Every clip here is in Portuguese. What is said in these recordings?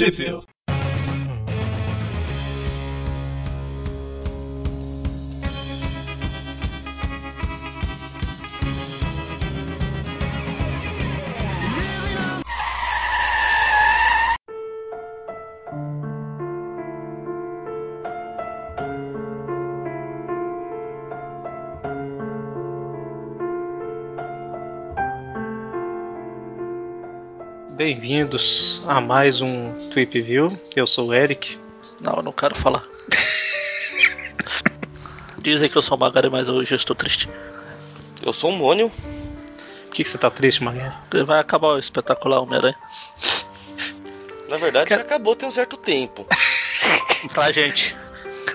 Tweep Bem-vindos a mais um Tweep View. Eu sou o Eric. Não, eu não quero falar. Dizem que eu sou magari, mas hoje eu estou triste. Eu sou o Mônio. Por que, que você tá triste, Magari? Vai acabar o espetacular Homem-Aranha. Na verdade, já acabou tem um certo tempo. Pra gente.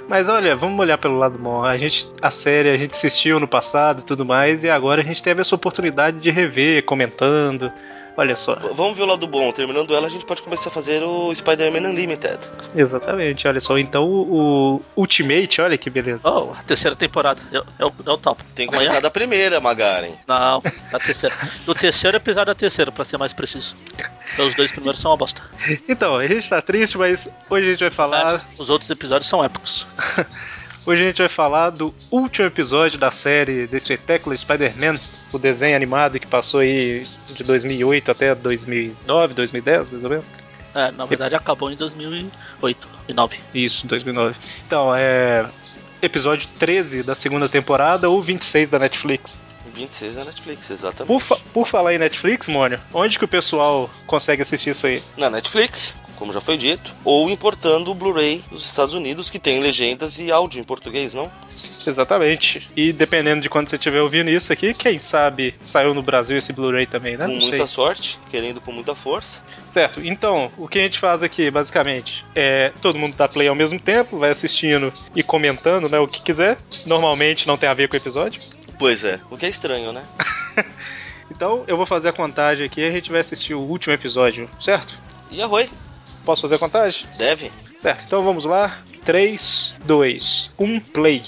Mas olha, vamos olhar pelo lado bom. A gente, a série a gente assistiu no passado e tudo mais, e agora a gente teve essa oportunidade de rever, comentando. Olha só. V- Vamos ver o lado bom. Terminando ela, a gente pode começar a fazer o Spider-Man Unlimited. Exatamente, olha só. Então o, o Ultimate, olha que beleza. Oh, a terceira temporada. Eu, eu, eu topo. Tem que Amanhã? começar da primeira, Magaren. Não, a terceira. Do terceiro episódio da terceira, pra ser mais preciso. Porque Os dois primeiros são uma bosta. Então, a gente tá triste, mas hoje a gente vai falar. Os outros episódios são épicos. Hoje a gente vai falar do último episódio da série The Spectacular Spider-Man, o desenho animado que passou aí de 2008 até 2009, 2010, mais ou menos. É, na verdade acabou em 2008 e 9. Isso, 2009. Então, é episódio 13 da segunda temporada ou 26 da Netflix. 26 da Netflix, exatamente. Por, fa- por falar em Netflix, Mônio, onde que o pessoal consegue assistir isso aí? Na Netflix, como já foi dito. Ou importando o Blu-ray dos Estados Unidos, que tem legendas e áudio em português, não? Exatamente. E dependendo de quando você estiver ouvindo isso aqui, quem sabe saiu no Brasil esse Blu-ray também, né? Com Não muita sei. sorte, querendo com muita força. Certo, então, o que a gente faz aqui, basicamente, é todo mundo dá play ao mesmo tempo, vai assistindo e comentando, né, o que quiser. Normalmente não tem a ver com o episódio. Pois é, o que é estranho, né? Então, eu vou fazer a contagem aqui e a gente vai assistir o último episódio, certo? E arroi, Posso fazer a contagem? deve. Certo, então vamos lá. 3, 2, 1, play.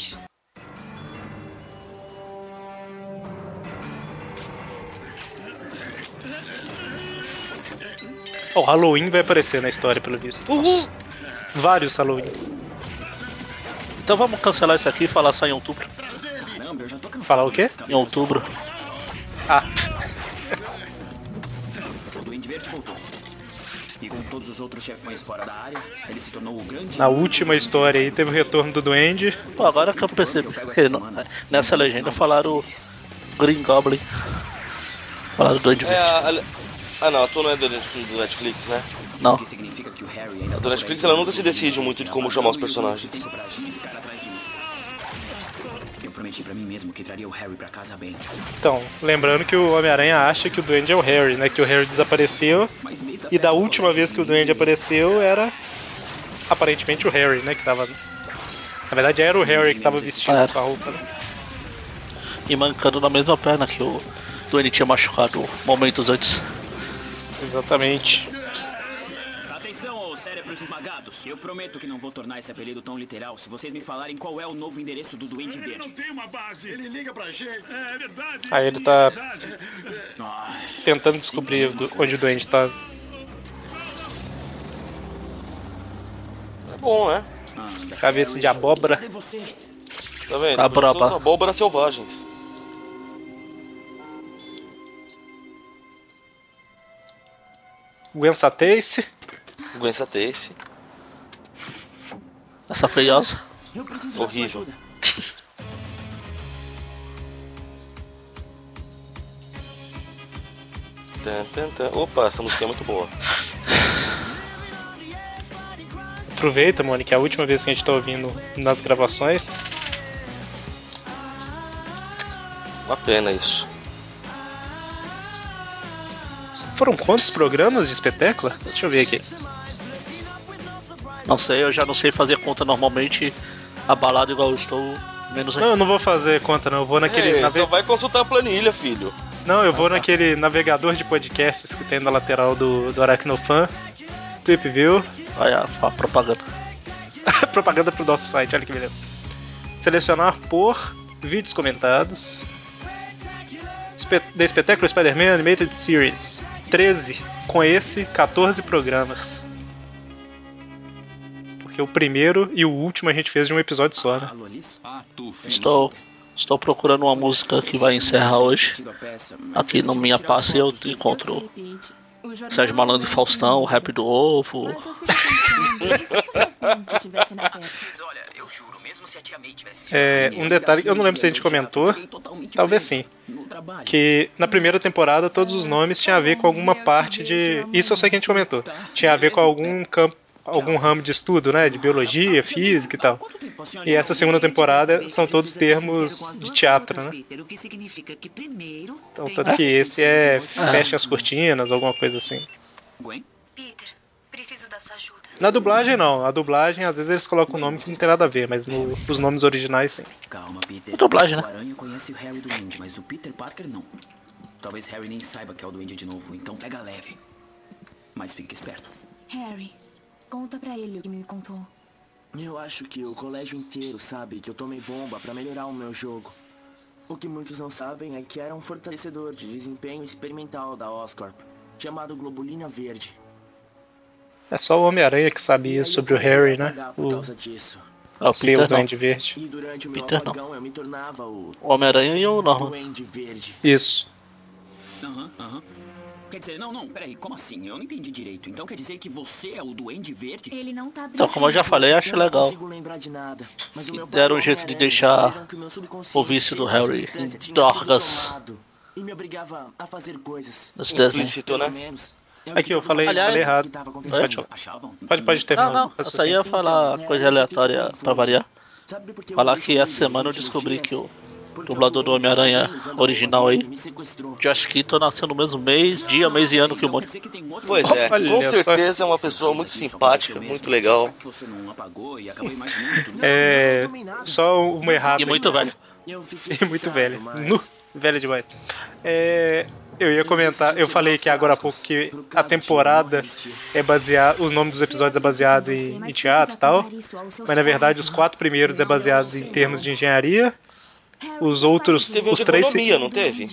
O Halloween vai aparecer na história, pelo visto. Uhul! Vários Halloweens. Então vamos cancelar isso aqui e falar só em outubro. Caramba, eu já tô cansado Falar o quê? Em outubro. Ah. O Duende Verde voltou. E com todos os outros chefões fora da área, ele se tornou o grande... na última história aí teve o retorno do Duende. Pô, agora que eu percebi. que não- nessa legenda falaram Green Goblin. Falaram do Duende É, a, Ah não, a tua não é do, do Netflix, né? Não. O que significa que o Harry ainda A do tá Netflix por aí. ela nunca se decide muito de como chamar os personagens. Tempo pra agir ficar atrás de mim. Eu prometi pra mim mesmo que traria o Harry pra casa bem. Então, lembrando que o Homem-Aranha acha que o Duende é o Harry, né? Que o Harry desapareceu. E da última vez que o de Duende apareceu era aparentemente o Harry, né? Que tava. Na verdade era o Harry que tava vestido com a roupa, né? E mancando na mesma perna que o Duende tinha machucado momentos antes. Exatamente. Atenção, ô cérebros esmagados. Eu prometo que não vou tornar esse apelido tão literal se vocês me falarem qual é o novo endereço do Duende Ele não Verde. tem uma base. Ele liga pra gente. É verdade. Aí sim, ele tá- é Tentando descobrir onde o Duende tá. É bom, né? anda, Cabeça de abóbora. Cadê você? Tá vendo? São os abóboras selvagens. Gwen Stacy. Gwen Stacy. Essa feiosa. Horrível. Tan, tan, tan. Opa, essa música é muito boa. Aproveita, Mônica, que é a última vez que a gente tá ouvindo nas gravações. Uma pena isso. Foram quantos programas de espetáculo? Deixa eu ver aqui. Não sei, eu já não sei fazer conta normalmente. Abalado igual eu estou, menos Não, eu não vou fazer conta, não. Eu vou naquele. Ei, nave- só vai consultar a planilha, filho. Não, eu vou naquele navegador de podcasts que tem na lateral do, do Aracnofan. Tweep View. Olha a, a propaganda. Propaganda pro nosso site, olha que beleza. Selecionar por vídeos comentados. Espe The Espetáculo Spider-Man Animated Series. 13. Com esse, 14 programas. porque o primeiro e o último a gente fez de um episódio só, né? Estou, estou procurando uma música que vai encerrar hoje. Aqui no Minha Passe eu encontro Sérgio Malandro e Faustão, o Rap do Ovo. É, um detalhe que eu não lembro se a gente comentou, talvez sim, que na primeira temporada todos os nomes tinham a ver com alguma parte de. Isso eu sei que a gente comentou. Tinha a ver com algum campo, algum ramo de estudo, né? De biologia, física e tal. E essa segunda temporada são todos termos de teatro, né? Então, tanto que esse é você. fecha as cortinas, alguma coisa assim. Na dublagem não, a dublagem às vezes eles colocam um nome que não tem nada a ver, mas no- nos nomes originais sim. Calma, Peter. É dublagem, né? O Aranha conhece o Harry do Duende, mas o Peter Parker não. Talvez Harry nem saiba que é o Duende de novo, então pega leve. Mas fique esperto. Harry, conta pra ele o que me contou. Eu acho que o colégio inteiro sabe que eu tomei bomba pra melhorar o meu jogo. O que muitos não sabem é que era um fortalecedor de desempenho experimental da Oscorp, chamado Globulina Verde. É só o Homem-Aranha que sabia sobre o Harry, né? O causa disso. É o Peter não. Duende Verde. E durante o meu Peter não. apagão eu me tornava o Homem-Aranha e o Norman. Duende Verde. Isso. Aham, aham. Quer dizer, não, não, peraí, como assim? Eu não entendi direito. Então quer dizer que você é o Duende Verde? Ele não tá Então, como eu já falei, acho eu legal. de nada. Mas o Que meu deram um e jeito de deixar o vício do Harry em drogas. E me obrigava a fazer coisas. Nesse desenho. Né? é Aqui, que eu falei- nós falei errado. que tava Pode? Pode, terminar. Não, não, eu só ia falar coisa aleatória pra variar. Falar que essa semana eu descobri dias? que o Porque dublador do Homem-Aranha original aí, e. Josh Keaton, nasceu no mesmo mês, dia, mês e ano que o Então outro Pois é, Olha com certeza é uma pessoa muito simpática, muito legal. E. É. Só uma errada. E muito velho. E muito velho. Nu, velho demais. É, eu ia comentar, eu falei que agora há pouco que a temporada é baseada, o nome dos episódios é baseado em, em teatro e tal, mas na verdade os quatro primeiros é baseado em termos de engenharia, os outros, Teve os três economia, não teve?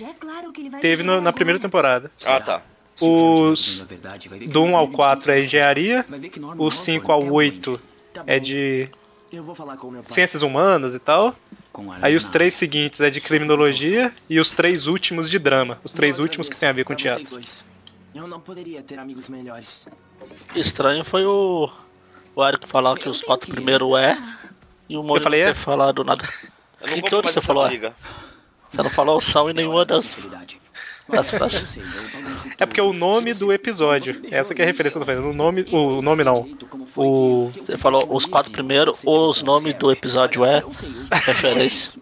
teve no- na primeira temporada. Ah, tá. Se o Harry estiver Os do 1 Norman ao Reedus 4 é engenharia, os 5 Osborn ao é o 8 Tá é de Eu o ciências humanas e tal. Aí os três seguintes é de criminologia e os três últimos de drama. Os três Eu últimos que tem a ver com teatro. dois. Eu não poderia ter amigos melhores. Estranho foi o, o Eric falar que os quatro primeiros é e o Mônio falei não é? ter falado nada. Eu não Em compro todos você falou, é. briga. Você não falou são em nenhuma das, sinceridade. das Eu frases. É porque é o nome do episódio. Essa que é a referência que eu tô fazendo. O nome, o nome não. O Você falou os quatro primeiros, os nomes do episódio é referência.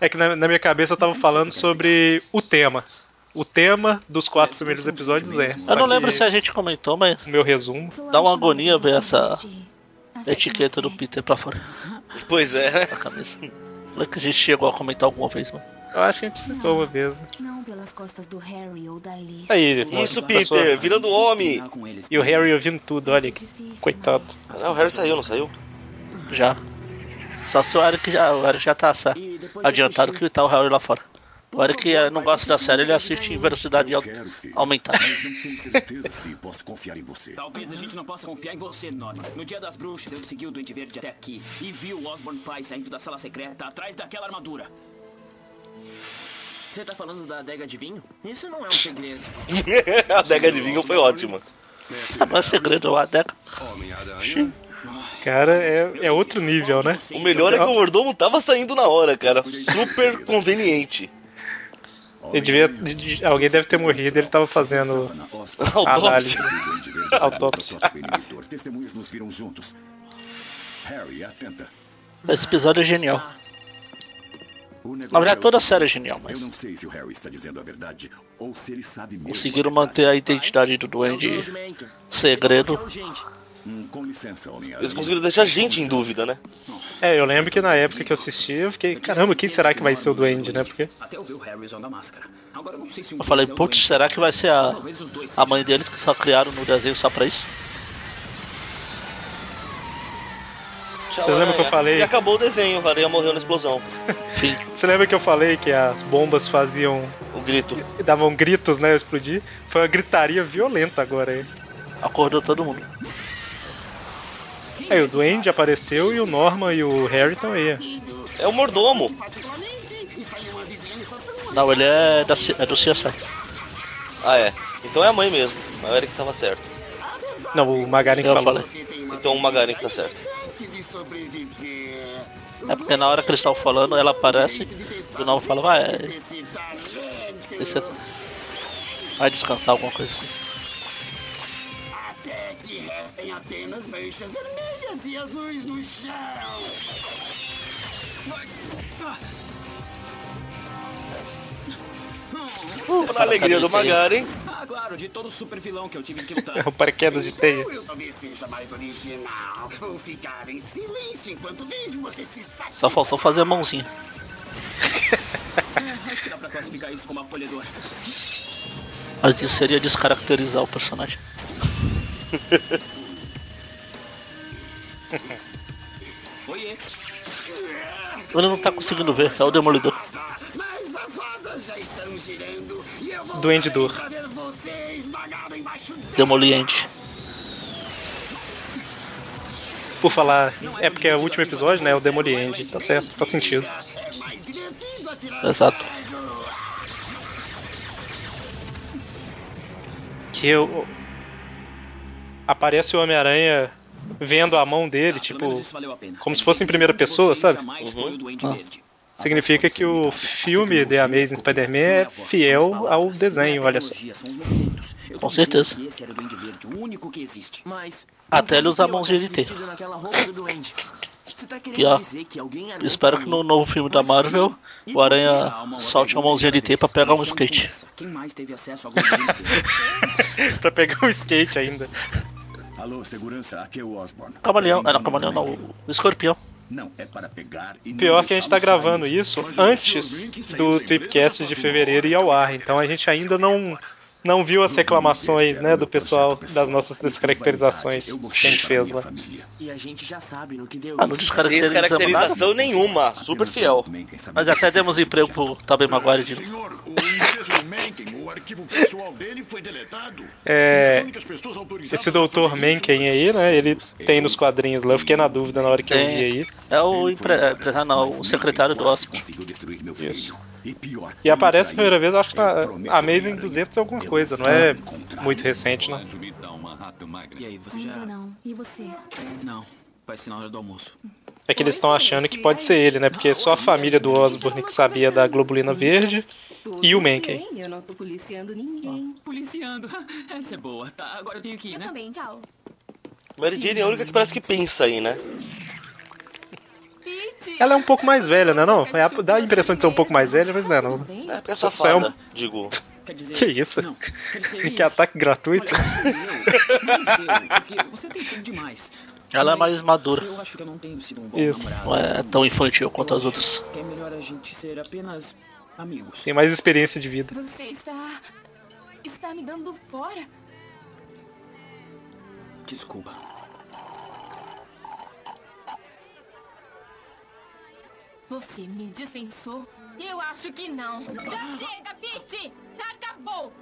é que na, na minha cabeça eu tava falando sobre o tema. O tema dos quatro primeiros episódios é. Eu não lembro se a gente comentou, mas O meu resumo. Dá uma agonia ver essa etiqueta do Peter pra fora Pois é. da camisa. Lembra que a gente chegou a comentar alguma vez, mano. Eu acho que a gente citou uma vez. Não pelas costas do Harry ou da Liz. Aí, Isso, passou. Peter, virando homem. E o Harry ouvindo tudo, olha que Difícil. coitado. Não, o Harry saiu, não saiu? Já. Só se o Eric já, o Eric já tá adiantado que tá o Harry lá fora. O Eric eh, não gosta da série, ele assiste em velocidade aumentada. Mas não tenho certeza se posso confiar em você. Talvez a gente não possa confiar em você, Norman. No dia das bruxas, eu segui o Duende Verde até aqui e vi o Osborn Pai saindo da sala secreta atrás daquela armadura. Você tá falando da adega de vinho? Isso não é um segredo. a adega de vinho foi ótima. Não é segredo, a Deca. Homem-Aranha. Cara, é, é outro nível, né? O melhor é que o mordomo tava saindo na hora, cara. Super conveniente. Ele devia, de- alguém deve ter morrido, ele tava fazendo Estava análise. Autópsia. Esse episódio é genial. Na verdade, toda a série é genial, Eu mas não sei se o Harry está dizendo a verdade ou se ele sabe mesmo. conseguiram manter a identidade do Duende segredo. Hum. Eles conseguiram deixar a gente em dúvida, né? É, eu lembro que na época que eu assisti, eu fiquei, caramba, quem será que vai ser o Duende, né? Porque Até eu ver o Harry usando a máscara. Agora eu não sei se um Eu falei, é o putz, será que vai ser a, a mãe deles que só criaram no desenho só pra isso? Tchau, Vocês lembram que eu falei? E acabou o desenho, a aranha morreu na explosão. Enfim, você lembra que eu falei que as bombas faziam, O grito. davam gritos, né, ao explodir? Foi uma gritaria violenta agora aí. acordou todo mundo. Aí o Duende apareceu e o Norman e o Harry estão aí. É o mordomo. Não, ele é, da, é do CSI. Ah, é. Então é a mãe mesmo. A Eric tava certo. Não, o Magarin que Eu falou. falei. Então o Magarin que tá certo. É porque na hora que eles estavam falando, ela aparece e o Norman fala, vai, é, vai descansar, alguma coisa assim. Restem apenas manchas vermelhas e azuis no chão. Na alegria do Magarin. Ah, claro, de todo super vilão que eu tive que lutar. É o paraquedas de teia. Eu talvez seja mais original. Vou ficar em silêncio enquanto vejo você se espatifar. Só faltou fazer a mãozinha. É, acho que dá pra classificar isso como acolhedor. Mas isso seria descaracterizar o personagem. Ele não tá conseguindo ver, é o Demolidor. Mas as rodas já estão girando e eu vou Duende Dor. pra ver você esmagado embaixo dela. Demoliente. Por falar, é porque é o último episódio, né? É o Demoliend. Tá certo, faz sentido. Exato. Que eu. Aparece o Homem-Aranha vendo a mão dele, menos tipo. como se fosse em primeira pessoa, sabe? Duende Ah. Significa que o filme The Amazing Spider-Man é fiel ao desenho, olha só. Com certeza. Até ele usar a mãozinha de tá que alguém armou Espero que no novo filme da Marvel o Aranha solte uma mãozinha de teia pra pegar um skate. Pra pegar um skate ainda. Alô, segurança, aqui é o Osborn. Camaleão, ah não, camaleão não, o o escorpião. Não, é para pegar e não Pior que a gente tá deixá-lo gravando isso antes do Tripcast de fevereiro ir ao ar, então a gente ainda não, não viu as reclamações, né, do pessoal das nossas descaracterizações que a gente fez lá. família. E a gente já sabe no que deu. Ah, não. Descaracterização nenhuma. Super fiel. Mas até demos emprego pro Tobey Maguire de novo. É, esse doutor Mencken aí, né, ele tem nos quadrinhos lá, eu fiquei na dúvida na hora que eu vi Tem. aí. É o é, empresário, não, o secretário do Oscar. Isso. E pior. E aparece a primeira vez, acho que Eu na Amazing Homem-Aranha, 200 e alguma eu coisa, não é muito recente, não. E aí, você já... não. E você? Não, vai ser na hora do almoço. É que eles estão achando que pode ser ele, né? Porque só a família do Osborne que sabia da globulina verde e o Mencken. Eu não tô policiando ninguém. Policiando. Essa é boa. Tá, agora eu tenho que ir, Eu né? também, tchau. Mary Jane é a única que parece que pensa aí, né? Ela é um pouco mais velha, né? Não? É, dá a impressão de ser um pouco mais velha, mas não é não. É porque é Só- só é um- safada, digo. Quer dizer... Que isso? Não, quer dizer Que ataque gratuito. Olha, você tem sido demais. Ela é mais madura. Eu acho que eu não tenho sido um bom Isso. namorado. Não é tão infantil quanto Eu as outras. É melhor a gente ser apenas amigos. Tem mais experiência de vida. Você está. está me dando fora. Desculpa. Você me dispensou? Eu acho que não. Já chega, Pete! Acabou!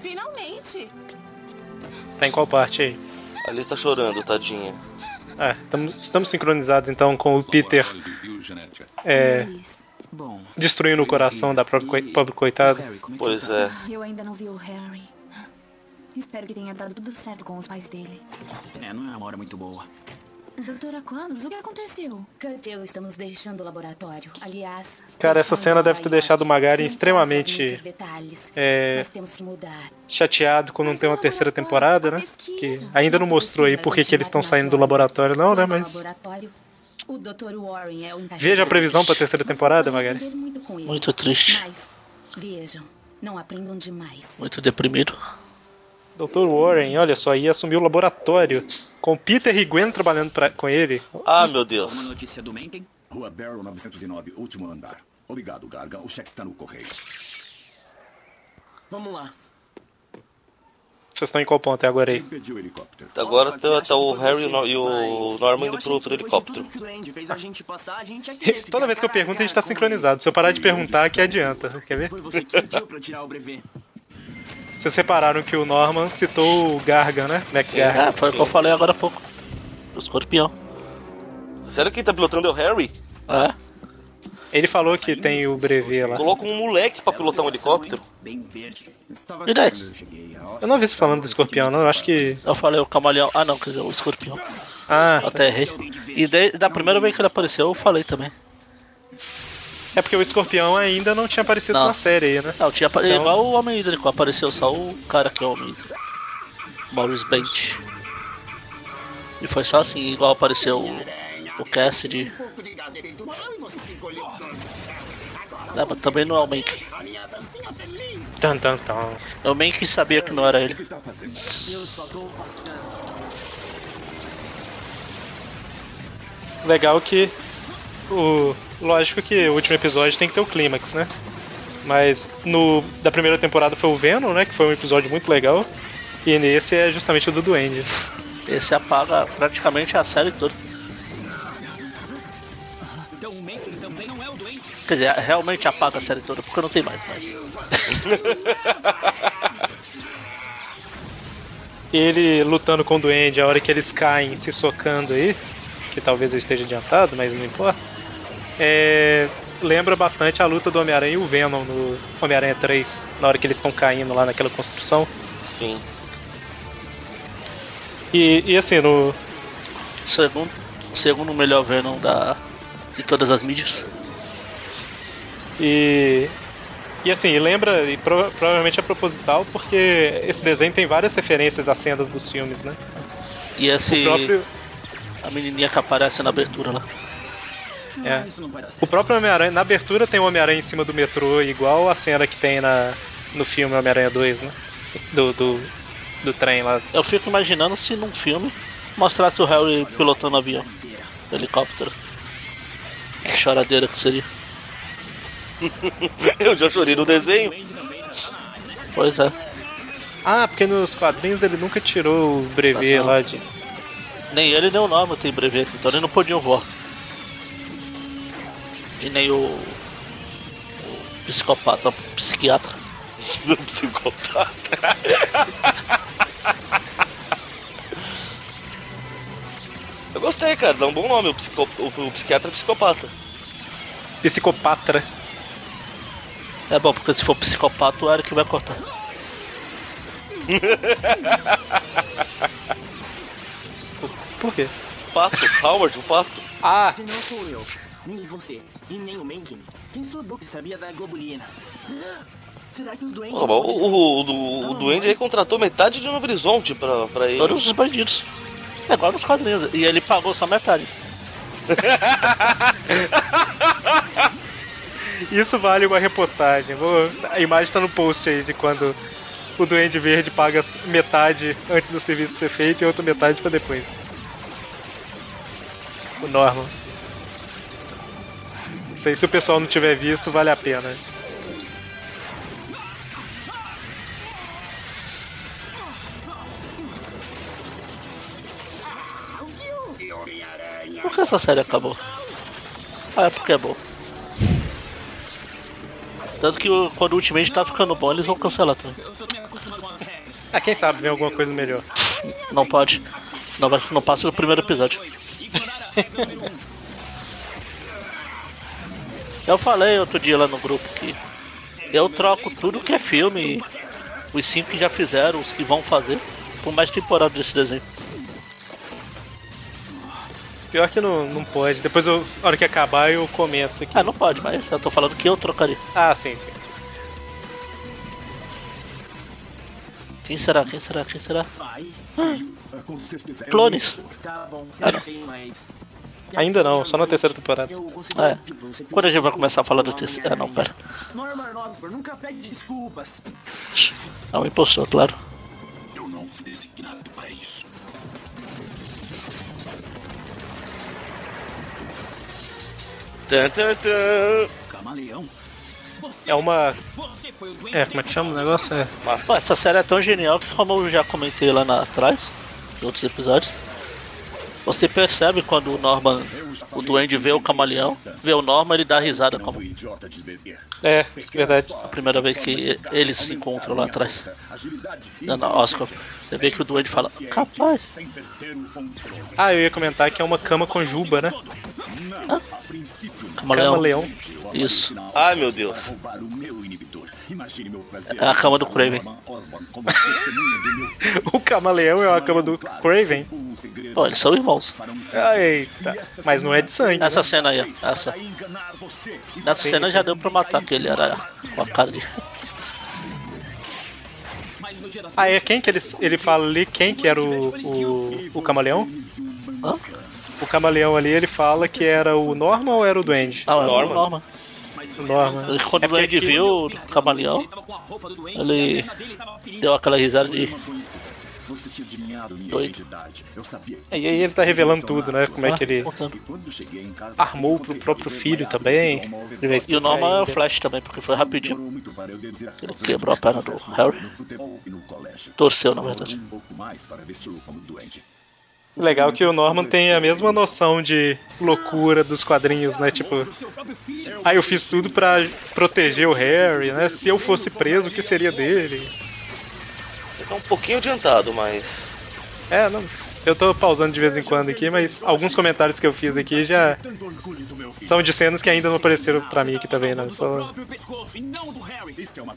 Finalmente! Tá em qual parte aí? A Alice tá chorando, tadinha. Ah, tamo- estamos sincronizados então com o Peter é, destruindo o coração da própria pobre coitada. É Pois ele é. Eu ainda não vi o Harry. Espero que tenha dado tudo certo com os pais dele. tá? É, não é uma hora muito boa. Doutora Connors, o que aconteceu? Kurt e eu estamos deixando o laboratório. Aliás... Cara, essa cena a deve ter deixado o posso extremamente, é, mas temos que mudar. Chateado com não ter uma terceira temporada, né? Que ainda não mostrou aí por que que eles estão saindo do laboratório, não, né? Mas laboratório, o Dr. Warren é veja a previsão pra terceira Vocês temporada, Magari. muito triste. Mas, vejam, não aprendam demais. Muito deprimido. Dr. Warren, olha só, ia assumir o laboratório com Peter e Gwen trabalhando pra, com ele. Ah, meu Deus. Uma notícia do Mencken? Rua Barrow 909, último andar. Obrigado, Garga. O cheque está no correio. Vamos lá. Vocês estão em qual ponto é agora aí? Helicóptero? Agora Osborn, tá, tá o Harry e o e Norman indo pro de helicóptero. passar, Toda vez que eu pergunto, a gente tá com sincronizado. Se eu parar de perguntar, que adianta. Quer ver? Foi você que pediu pra eu tirar o brevet. Vocês repararam que o Norman citou o Gargan, né? McGargan. É, foi o que eu falei agora há pouco. O escorpião. Sério que quem tá pilotando é o Harry? É. Ele falou que tem o brevet lá. Coloca um moleque pra pilotar um helicóptero. E daí? Eu não vi você falando do escorpião, não. Eu acho que. Eu falei o camaleão. Ah, não, quer dizer, o escorpião. Ah, Até errei. E de- da primeira vez que ele apareceu, eu falei também. É porque o escorpião ainda não tinha aparecido Não. na série aí, né? Não, tinha apa- Então- igual o Homem Hídrico, apareceu só o cara que é o Homem Hídrico. Maurice Bent. E foi só assim, igual apareceu o, o Cassidy. É, mas também não é o Mank. Tan, tan, tan. É o Mank sabia que não era ele. Legal que o lógico que o último episódio tem que ter o clímax, né? Mas no da primeira temporada foi o Venom, né? Que foi um episódio muito legal. E nesse é justamente o do Duende. Esse apaga praticamente a série toda. Então o Mank também não é. Quer dizer, realmente apaga a série toda, porque não tem mais, mas. Ele lutando com o Duende, a hora que eles caem se socando aí, que talvez eu esteja adiantado, mas não importa. É, lembra bastante a luta do Homem-Aranha e o Venom no Homem-Aranha 3, na hora que eles estão caindo lá naquela construção. Sim. E, e assim, no, Segundo, segundo melhor Venom da, de todas as mídias. E, e assim, lembra, e pro- provavelmente é proposital, porque esse desenho tem várias referências às cenas dos filmes, né? E esse. O próprio, A menininha que aparece na abertura lá. É, Isso não vai dar certo. o próprio Homem-Aranha, na abertura tem o Homem-Aranha em cima do metrô, igual a cena que tem na, no filme Homem-Aranha 2, né? Do, do, do trem lá. Eu fico imaginando se num filme mostrasse o Harry pilotando avião, helicóptero. Que choradeira que seria. Eu já chorei no desenho. Pois é. Ah, porque nos quadrinhos ele nunca tirou o brevet Ah, lá de. Nem ele nem o Norman tem brevet, então eles não podiam voar. E nem o. o psicopata, o psiquiatra. Do psicopata. Eu gostei, cara. Dá um bom nome, o, psico... o, o psiquiatra psicopata. Psicopatra. É bom, porque se for psicopata, o Eric vai cortar. Por quê? Pato, Howard, o pato. Ah, E nem o Mencken, quem que sabia da globulina? Será que o o, o, o, o Duende aí contratou metade de Novo Horizonte pra, pra ele. Todos os bandidos. É igual nos quadrinhos. E ele pagou só metade. Isso vale uma repostagem. Vou- A imagem tá no post aí de quando o Duende Verde paga metade antes do serviço ser feito e outra metade pra depois. O Norman. Isso aí, se o pessoal não tiver visto, vale a pena. Por que essa série acabou? Ah, é porque é bom. Tanto que quando o Ultimate tá ficando bom, eles vão cancelar também. Ah, quem sabe vem alguma coisa melhor. Não pode. Senão vai, não passa no primeiro episódio. Eu falei outro dia lá no grupo que eu troco tudo que é filme, os cinco que já fizeram, os que vão fazer, por mais temporada desse desenho. Pior que não, não pode. Depois, eu, na hora que acabar, eu comento aqui. Ah, não pode, mas eu tô falando que eu trocaria. Ah, sim, sim. sim. Quem será? Quem será? Quem será? Vai, Ah, Com certeza. Clones. tá bom, Ah, não. sei, mas... Ainda não, só na terceira temporada. É. Quando a gente vai começar a falar da terceira. Ah, não, pera. Norman Osborn nunca pede desculpas. É um impostor, claro. Eu não fui designado para isso. Tan, tan, tan. Camaleão. É uma. É, como é que chama o negócio? É. Pô, essa série é tão genial que, como eu já comentei lá na- atrás, em outros episódios, Você percebe quando o Norman, o Duende vê o camaleão, vê o Norman, ele dá risada como É, verdade. a primeira vez que eles se encontram lá atrás. Na Oscar. Você vê que o Duende fala, capaz. Ah, eu ia comentar que é uma cama com juba, né? Camaleão. Camaleão. Isso. Ai meu Deus. É a cama do Craven. o camaleão é uma cama do Craven. Pô, eles são irmãos. Eita, mas não é de sangue. Essa né? cena aí, ó. Essa. Nessa cena já deu pra matar que ele era com a cara de. Ah, é quem que ele, ele fala ali? Quem que era o, o, o camaleão? Hã? O camaleão ali, ele fala que era o Norman ou era o Duende? Ah, é o. Norman. Norman. Quando É o Duende viu o camaleão, ele deu aquela risada de. Doido. E aí ele tá revelando tudo, né? Como é que ele armou pro próprio filho também. E o Norman é o. Flash também, porque foi rapidinho. Ele quebrou a perna do Harry. Torceu, na verdade. Legal que o Norman tem a mesma noção de loucura dos quadrinhos, né? Tipo, ah, eu fiz tudo pra proteger o Harry, né? Se eu fosse preso, o que seria dele? Você tá um pouquinho adiantado, mas. É, não. Eu tô pausando de vez em quando aqui, mas alguns comentários que eu fiz aqui já são de cenas que ainda não apareceram pra mim aqui também, não. Só é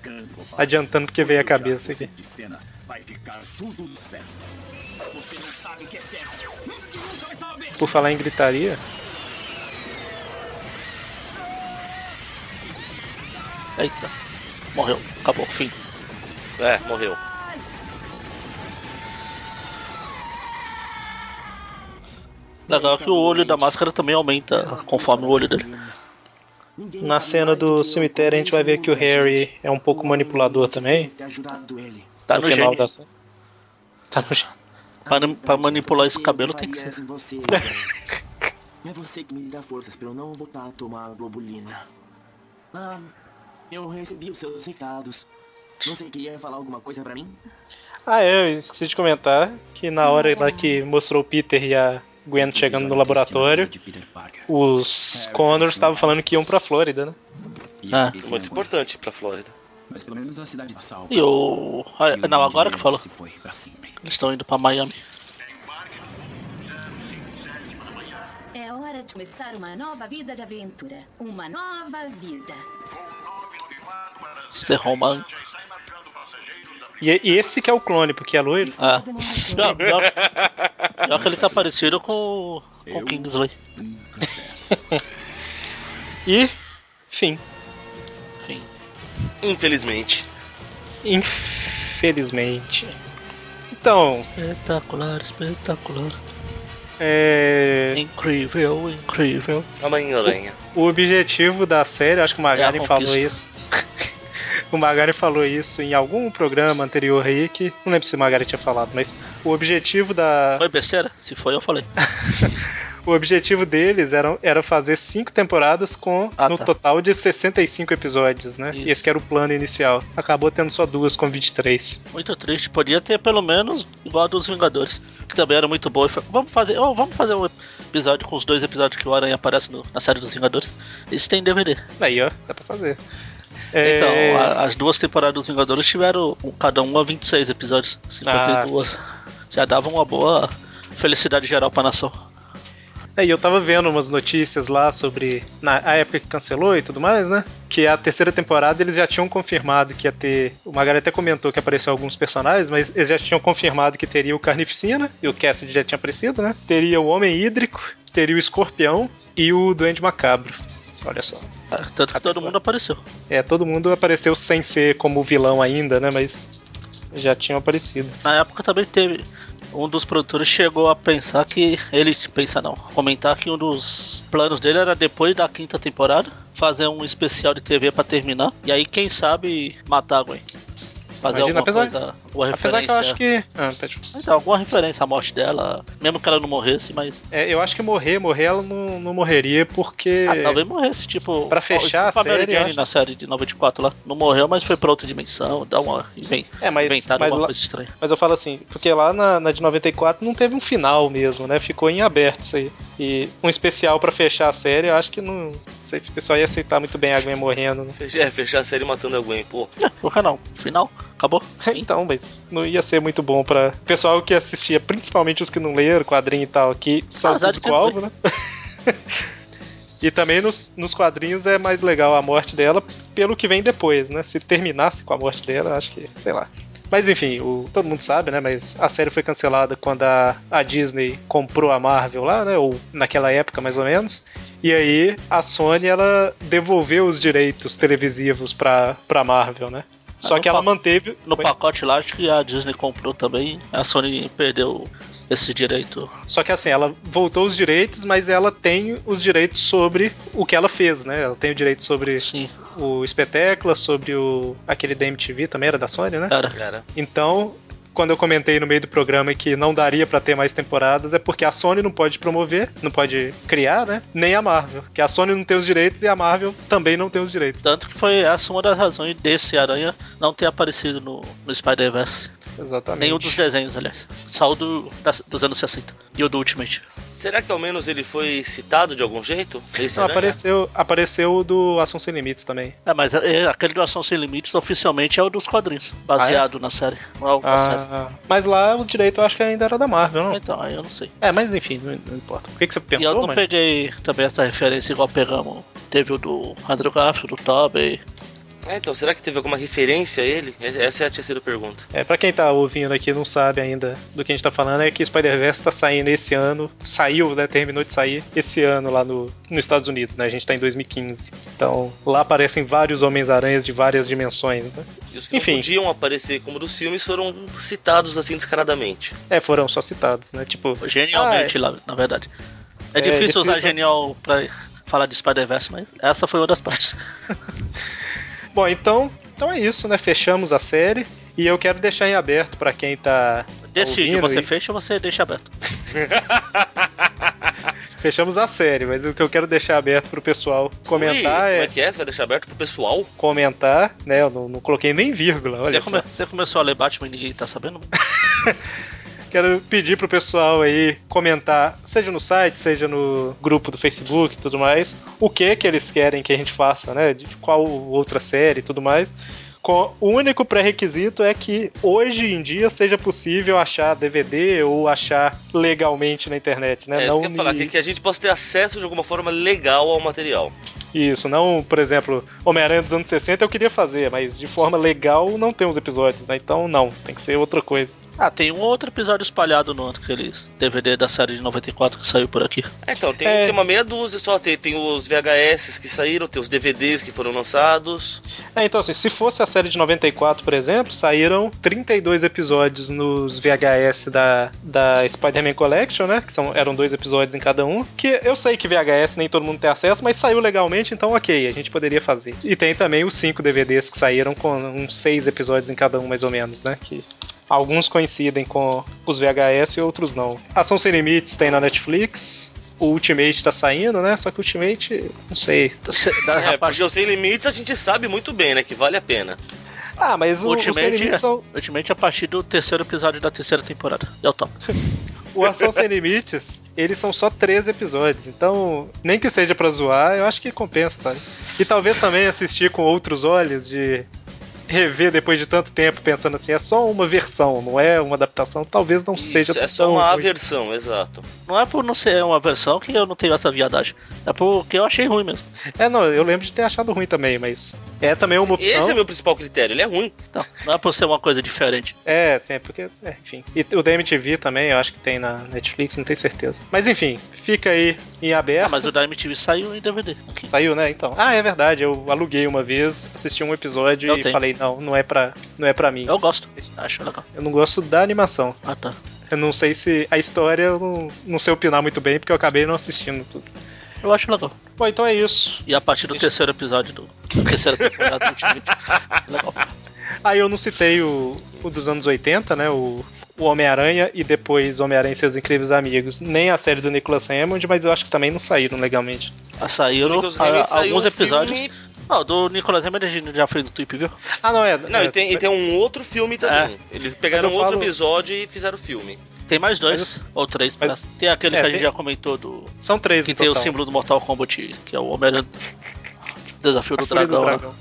grande bobagem. adiantando porque veio a cabeça aqui. Por falar em gritaria, Eita. Morreu. Acabou. Fim. É, morreu. Legal que o olho da máscara também aumenta conforme o olho dele. na cena do cemitério a gente vai ver que o Harry é um pouco manipulador também. Tá no no final gênio. da cena. Tá no gênio. Pra, pra manipular esse cabelo tem que ser. É você que me dá forças pra eu não voltar a tomar globulina. Ah, eu recebi os seus recados. Você queria falar alguma coisa pra mim? Ah, é, eu esqueci de comentar que na hora lá que mostrou o Peter e a Gwen chegando no laboratório, os Connors estavam falando que iam pra Flórida, né? Ah. Muito importante pra Flórida. Mas pelo menos a cidade tá salva. E o. ah, não, agora que falou. Eles estão indo pra Miami. É hora de começar uma nova vida de aventura. Uma nova vida. Mr. Roman. E, e esse que é o clone, porque é loiro. Ah. Pior, pior, pior que ele tá parecido com, com o Kingsley. E, enfim, Enfim. Infelizmente. infelizmente. Então, Espetacular, espetacular. é, Incrível, incrível. Homem-Aranha. o objetivo da série, acho que o Magari É falou isso. o Magari falou isso em algum programa anterior aí que. Não lembro se o Magari tinha falado, mas o objetivo da. Foi besteira? Se foi, eu falei. O objetivo deles era, era fazer cinco temporadas com Ah, no tá. total de 65 episódios, né? Isso. Esse que era o plano inicial. Acabou tendo só duas com 23. Muito triste. Podia ter pelo menos igual a dos Vingadores. Que também era muito boa. Vamos fazer, oh, vamos fazer um episódio com os dois episódios que o Aranha aparece no- na série dos Vingadores. Isso tem DVD. Aí, ó, dá pra fazer. É, Então, a- as duas temporadas dos Vingadores tiveram um- cada uma 26 episódios. 52. Já dava uma boa felicidade geral pra nação. É, e eu tava vendo umas notícias lá sobre na a época que cancelou e tudo mais, né? Que a terceira temporada eles já tinham confirmado que ia ter. O Magari até comentou que apareceu alguns personagens, mas eles já tinham confirmado que teria o Carnificina, e o Cassidy já tinha aparecido, né? Teria o Homem Hídrico, teria o Escorpião e o Duende Macabro. Olha só. Ah, Tanto que todo mundo apareceu. É, todo mundo apareceu sem ser como vilão ainda, né? Mas já tinham aparecido. Na época também teve. Um dos produtores chegou a pensar que. Ele pensa não, comentar que um dos planos dele era depois da quinta temporada fazer um especial de TV pra terminar. E aí, quem sabe, matar a Gwen. Fazer Imagina, alguma apesar- coisa, alguma Apesar que eu acho que. Ah, pode- Mas é, alguma referência à morte dela, mesmo que ela não morresse, mas. É, eu acho que morrer, morrer ela não, não morreria porque. Ah, talvez morresse, tipo. Pra fechar tipo a Mary série, eu Jane acho- na série de 94 lá. Não morreu, mas foi pra outra dimensão, dá uma. Invent... É, mas, inventaram mas, alguma lá- coisa estranha. mas eu falo assim, porque lá na, na de 94 não teve um final mesmo, né? Ficou em aberto isso aí. E um especial pra fechar a série, eu acho que não. Não sei se o pessoal ia aceitar muito bem a Gwen morrendo. né? Fech- É, fechar a série matando a Gwen, pô. É, por que não? Final, acabou. Então, mas não ia ser muito bom pra o pessoal que assistia, principalmente os que não leram quadrinho e tal, que Azar de público-alvo, né? e também nos, nos quadrinhos é mais legal a morte dela pelo que vem depois, né? Se terminasse com a morte dela, acho que, sei lá. Mas enfim, o- todo mundo sabe, né? Mas a série foi cancelada quando a, a Disney comprou a Marvel lá, né? Ou naquela época, mais ou menos. E aí a Sony ela devolveu os direitos televisivos pra, pra Marvel, né? Só no que ela manteve. No Oi? pacote lá, acho que a Disney comprou também, a Sony perdeu esse direito. Só que assim, ela voltou os direitos, mas ela tem os direitos sobre o que ela fez, né? Ela tem o direito sobre Sim, o espetáculo, sobre o aquele da MTV também era da Sony, né? cara. Cara, Então, quando eu comentei no meio do programa que não daria pra ter mais temporadas, é porque a Sony não pode promover, não pode criar, né? Nem a Marvel, que a Sony não tem os direitos e a Marvel também não tem os direitos. Tanto que foi essa uma das razões desse Aranha não ter aparecido no, no Spider-Verse. Exatamente. Nenhum dos desenhos, aliás. Só o do, das- dos anos 60. E o do Ultimate. será que ao menos ele foi citado de algum jeito? Esse Não, Aranha? apareceu, apareceu o do Ação Sem Limites também. É, mas é, aquele do Ação Sem Limites oficialmente é o dos quadrinhos. Baseado na série. Não é o da série. Ah, mas lá o direito eu acho que ainda era da Marvel, não? Então, aí eu não sei. É, mas enfim, não, não importa. Por que, que você E eu não mano? peguei também essa referência igual pegamos. Teve o do Andrew Garfield, do Tobey. É, então, será que teve alguma referência a ele? Essa é a terceira pergunta. É, pra quem tá ouvindo aqui e não sabe ainda do que a gente tá falando, é que Spider-Verse tá saindo esse ano. Saiu, né? Terminou de sair esse ano lá no, nos Estados Unidos, né? A gente tá em 2015. Então, lá aparecem vários Homens-Aranhas de várias dimensões, né? E os que Enfim. não podiam aparecer como dos filmes foram citados assim descaradamente. É, foram só citados, né? Tipo. Genialmente, lá, na verdade. É, É, difícil usar genial pra falar de Spider-Verse, mas essa foi uma das partes. Bom, então, então é isso, né? Fechamos a série. E eu quero deixar em aberto pra quem tá. Decide, você e- fecha ou você deixa aberto. Fechamos a série, mas o que eu quero deixar aberto pro pessoal Ui, comentar como é, é que é? Você vai deixar aberto pro pessoal? comentar, né? Eu não, não coloquei nem vírgula, olha Você, só. come- você começou a ler Batman e ninguém tá sabendo? Quero pedir pro pessoal aí comentar, seja no site, seja no grupo do Facebook e tudo mais, o que que eles querem que a gente faça, né? De qual outra série e tudo mais. Com- O único pré-requisito é que hoje em dia seja possível achar DVD ou achar legalmente na internet, né? é, isso não que eu ia falar, que a gente possa ter acesso de alguma forma legal ao material. Isso, não, por exemplo, Homem-Aranha dos anos 60 eu queria fazer, mas de forma legal não tem os episódios, né? Então não, tem que ser outra coisa. Ah, tem um outro episódio espalhado no aqueles DVD da série de 94 que saiu por aqui. É, então, tem, É. tem uma meia dúzia só, tem, tem os VHS que saíram, tem os DVDs que foram lançados. É, então assim, se fosse a série de 94, por exemplo, saíram 32 episódios nos VHS da, da Spider-Man Collection, né? Que são, eram dois episódios em cada um. Que eu sei que VHS nem todo mundo tem acesso, mas saiu legalmente, então ok, a gente poderia fazer. E tem também os cinco DVDs que saíram com uns seis episódios em cada um, mais ou menos, né? Que alguns coincidem com os VHS e outros não. Ação Sem Limites tem na Netflix. O Ultimate tá saindo, né? Só que o Ultimate, não sei. Da, É, rapaz, porque o Sem Limites a gente sabe muito bem, né? Que vale a pena. Ah, mas o, o Sem Ultimate, Limites são, Ultimate a partir do terceiro episódio da terceira temporada. É o top. O Ação Sem Limites, eles são só três episódios, então nem que seja pra zoar, eu acho que compensa, sabe? E talvez também assistir com outros olhos de rever depois de tanto tempo pensando assim, é só uma versão, não é uma adaptação, talvez não seja Isso, é só uma ruim. aversão, exato. Não é por não ser uma versão que eu não tenho essa viadagem. É porque eu achei ruim mesmo. É, não, eu lembro de ter achado ruim também, mas é também uma opção. Esse é o meu principal critério, ele é ruim. Não, não é por ser uma coisa diferente. É, sim, é porque, é, enfim. E o da MTV também, eu acho que tem na Netflix, não tenho certeza. Mas enfim, fica aí em aberto. Ah, mas o da MTV saiu em DVD. Aqui. Saiu, né? Então. Ah, é verdade. Eu aluguei uma vez, assisti um episódio Eu e tenho. falei, não, não é pra, não é pra mim. Eu gosto. Acho legal. Eu não gosto da animação. Ah, tá. Eu não sei se a história eu não, não sei opinar muito bem, porque eu acabei não assistindo tudo. Eu acho legal. Bom, então é isso. E a partir do terceiro episódio do terceira temporada do Ultimate. Legal. Aí eu não citei o, o dos anos 80, né? O, o Homem-Aranha e depois Homem-Aranha e seus incríveis amigos. Nem a série do Nicholas Hammond, mas eu acho que também não saíram legalmente. Ah, saíram saiu alguns episódios. filme- Não, do Nicolas Hammond a gente já fez do Tweep, viu? Ah, não é. Não, é, e, tem, e tem um outro filme também. Eles pegaram outro falo- episódio e fizeram o filme. Tem mais dois, Mas- ou três, mas-. Tem aquele é, que a gente tem- já comentou do. São três Que tem o total. símbolo do Mortal Kombat, que é o Homem-Aranha. Desafio do A Fúria dragão, né?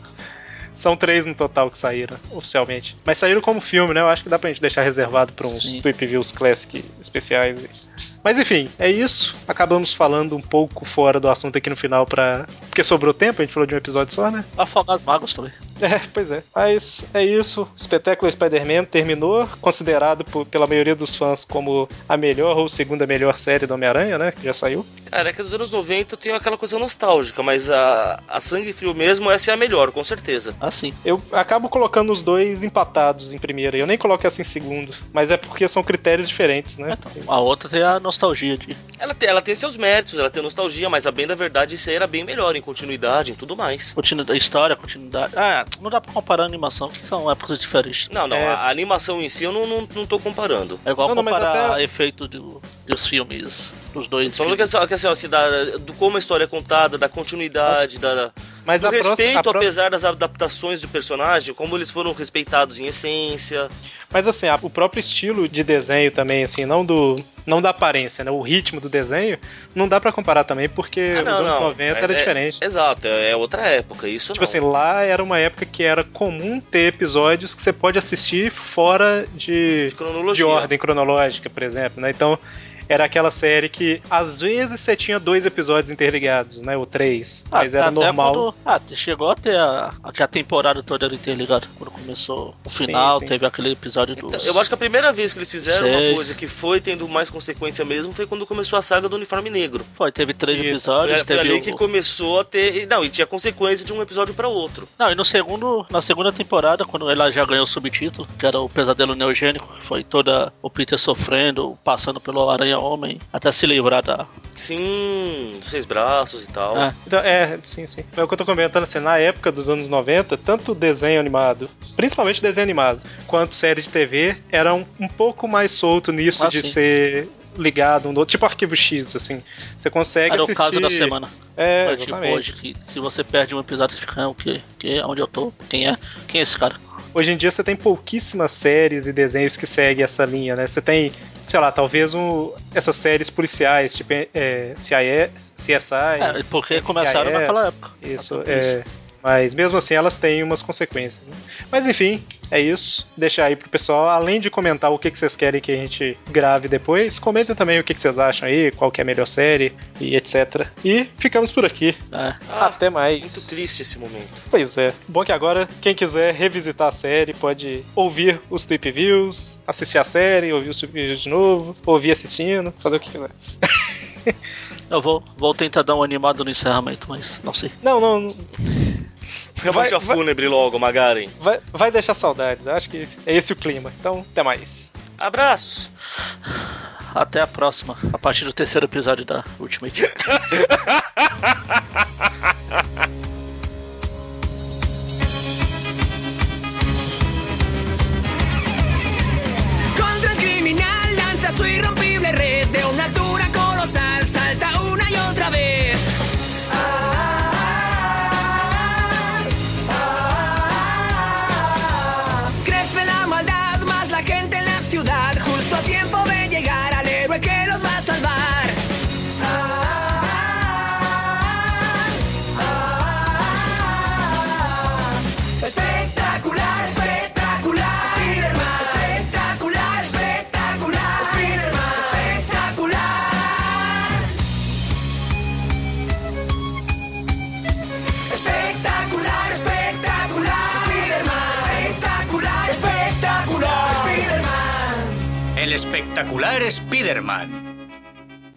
São três no total que saíram, oficialmente. Mas saíram como filme, né? Eu acho que dá pra gente deixar reservado pra uns Sim. Tweep Views Classic especiais. Mas enfim, é isso. Acabamos falando um pouco fora do assunto aqui no final pra. Porque sobrou tempo, a gente falou de um episódio só, né? Afogar as mágoas também. É, pois é. Mas é isso. Espetáculo Spider-Man terminou, considerado por- pela maioria dos fãs como a melhor ou segunda melhor série do Homem-Aranha, né? Que já saiu. Cara, é que dos anos 90 tem aquela coisa nostálgica, mas a, a Sangue Frio mesmo, essa é a melhor, com certeza. Ah, sim. Eu acabo colocando os dois empatados em primeira. Eu nem coloco essa em segundo. Mas é porque são critérios diferentes, né? A outra tem a nostalgia de. Ela tem, ela tem seus méritos, ela tem nostalgia, mas a bem da verdade isso aí era bem melhor em continuidade, em tudo mais. Continuidade, história, continuidade. Ah, não dá pra comparar a animação, que são épocas diferentes. Não, não, É. a, a animação em si eu não, não, não tô comparando. É igual Não, não, comparar até- efeito do, dos filmes, dos dois Falando que, filmes. assim, que assim, ó, assim, da, do como a história é contada, da continuidade, da, da- Mas do próxima- respeito, apesar das adaptações do personagem, como eles foram respeitados em essência. Mas assim, o próprio estilo de desenho também, assim, não do. Não da aparência, né? O ritmo do desenho, não dá pra comparar também, porque Ah, não, os anos não, 90 era é- diferente. É, exato, é, é outra época, isso Tipo não. assim, lá era uma época que era comum ter episódios que você pode assistir fora de, cronologia. de ordem cronológica, por exemplo, né? Então, era aquela série que às vezes você tinha dois episódios interligados, né? Ou três. Ah, mas era até normal. quando- ah, chegou até a, a, que a temporada toda era interligada. Quando começou o final, sim. teve aquele episódio dos. Então, Eu acho que a primeira vez que eles fizeram uma Seis. coisa que foi tendo mais consequência mesmo foi quando começou a saga do uniforme negro. Foi, teve três Isso. episódios, Foi, foi teve ali o- que começou a ter. e Não, e tinha consequência de um episódio pra outro. Não, e no segundo, na segunda temporada, quando ela já ganhou o subtítulo, que era o Pesadelo Neogênico, que foi toda o Peter sofrendo, passando pelo Aranha-Homem, até se livrar da. Sim, dos seis braços e tal. É. Então, é, sim, sim. É o que eu tô comentando, assim, na época dos anos 90, tanto desenho animado, principalmente desenho animado, quanto série de TV, eram um pouco mais solto nisso Ah, de sim. ser ligado um do outro, tipo arquivo X, assim. Você consegue Era o assistir... caso da semana. É, Mas, tipo, hoje, que se você perde um episódio, você fica, ah, o quê? Que, onde eu tô? Quem é? Quem é esse cara? Hoje em dia você tem pouquíssimas séries e desenhos que seguem essa linha, né? Você tem, sei lá, talvez um, essas séries policiais, tipo é, CIS, CSI. É, porque começaram NCIS, naquela época. Isso, é. Mas mesmo assim elas têm umas consequências. né? Mas enfim, é isso. Deixar aí pro pessoal, além de comentar o que, que vocês querem que a gente grave depois, comentem também o que, que vocês acham aí, qual que é a melhor série e etc. E ficamos por aqui. É. Ah, Até mais. Muito triste esse momento. Pois é. Bom que agora, quem quiser revisitar a série, pode ouvir os Tweep Views, assistir a série, ouvir os Tweep Views de novo, ouvir assistindo, fazer o que quiser. Eu vou, vou tentar dar um animado no encerramento, mas não sei. Não, não. não. Revancha vai- fúnebre logo, Magaren. Vai, vai deixar saudades. Acho que é esse o clima. Então, até mais. Abraços. Até a próxima, a partir do terceiro episódio da Ultimate. Contra el criminal lanza su irrompible Espectacular, espectacular, Spiderman. El espectacular Spider-Man.